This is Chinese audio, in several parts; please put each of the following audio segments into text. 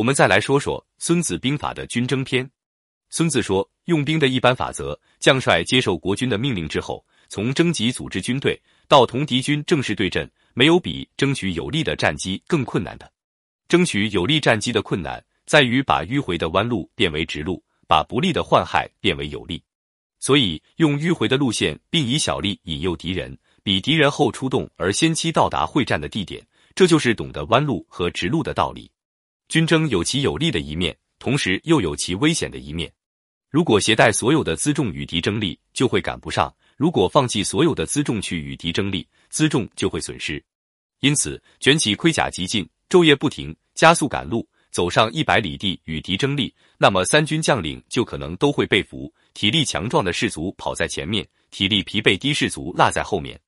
我们再来说说《孙子兵法》的军争篇。孙子说，用兵的一般法则：将帅接受国君的命令之后，从征集组织军队到同敌军正式对阵，没有比争取有利的战机更困难的。争取有利战机的困难，在于把迂回的弯路变为直路，把不利的患害变为有利。所以，用迂回的路线，并以小利引诱敌人，比敌人后出动而先期到达会战的地点，这就是懂得弯路和直路的道理。军争有其有利的一面，同时又有其危险的一面。如果携带所有的辎重与敌争利，就会赶不上；如果放弃所有的辎重去与敌争利，辎重就会损失。因此，卷起盔甲急进，昼夜不停，加速赶路，走上一百里地与敌争利，那么三军将领就可能都会被俘。体力强壮的士卒跑在前面，体力疲惫低士卒落在后面。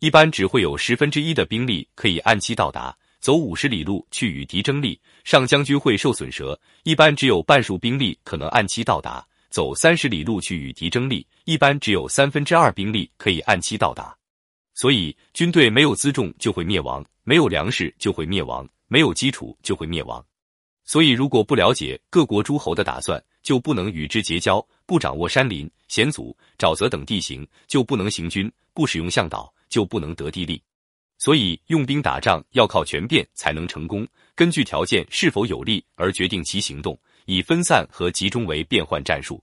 一般只会有十分之一的兵力可以按期到达。走五十里路去与敌争利，上将军会受损折；一般只有半数兵力可能按期到达。走三十里路去与敌争利，一般只有三分之二兵力可以按期到达。所以，军队没有辎重就会灭亡，没有粮食就会灭亡，没有基础就会灭亡。所以，如果不了解各国诸侯的打算，就不能与之结交；不掌握山林、险阻、沼泽等地形，就不能行军；不使用向导，就不能得地利。所以，用兵打仗要靠全变才能成功。根据条件是否有利而决定其行动，以分散和集中为变换战术。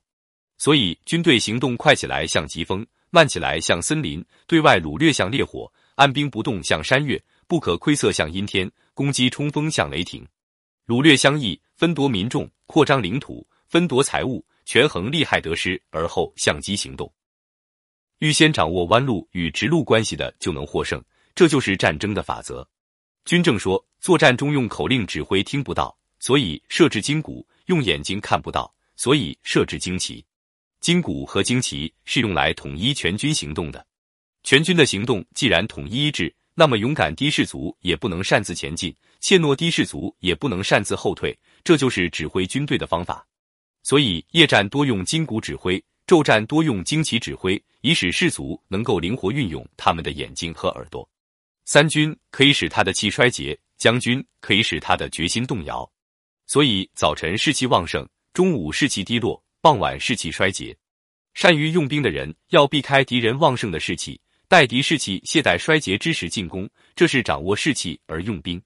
所以，军队行动快起来像疾风，慢起来像森林；对外掳掠像烈火，按兵不动像山岳，不可窥测像阴天，攻击冲锋像雷霆。掳掠相异，分夺民众，扩张领土，分夺财物，权衡利害得失，而后相机行动。预先掌握弯路与直路关系的，就能获胜。这就是战争的法则。军政说，作战中用口令指挥听不到，所以设置金鼓；用眼睛看不到，所以设置旌旗。金鼓和旌旗是用来统一全军行动的。全军的行动既然统一一致，那么勇敢的士卒也不能擅自前进，怯懦的士卒也不能擅自后退。这就是指挥军队的方法。所以夜战多用金鼓指挥，昼战多用旌旗指挥，以使士卒能够灵活运用他们的眼睛和耳朵。三军可以使他的气衰竭，将军可以使他的决心动摇。所以早晨士气旺盛，中午士气低落，傍晚士气衰竭。善于用兵的人要避开敌人旺盛的士气，待敌士气懈怠衰竭之时进攻，这是掌握士气而用兵。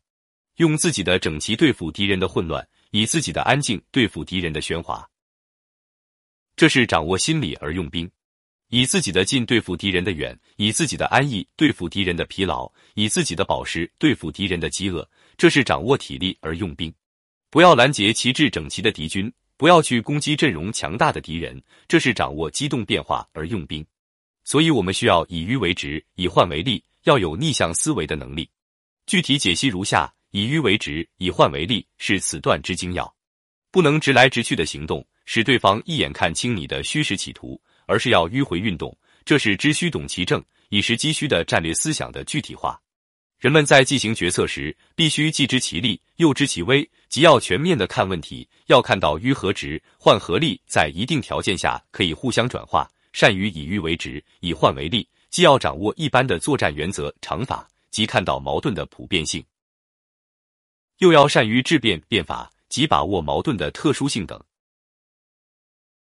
用自己的整齐对付敌人的混乱，以自己的安静对付敌人的喧哗，这是掌握心理而用兵。以自己的近对付敌人的远，以自己的安逸对付敌人的疲劳，以自己的饱食对付敌人的饥饿，这是掌握体力而用兵。不要拦截旗帜整齐的敌军，不要去攻击阵容强大的敌人，这是掌握机动变化而用兵。所以，我们需要以迂为直，以换为利，要有逆向思维的能力。具体解析如下：以迂为直，以换为利，是此段之精要。不能直来直去的行动，使对方一眼看清你的虚实企图。而是要迂回运动，这是知虚懂其正，以实击虚的战略思想的具体化。人们在进行决策时，必须既知其利，又知其危，即要全面的看问题，要看到迂和直、换和利在一定条件下可以互相转化，善于以迂为直，以换为利，既要掌握一般的作战原则常法，即看到矛盾的普遍性，又要善于质变变法，即把握矛盾的特殊性等。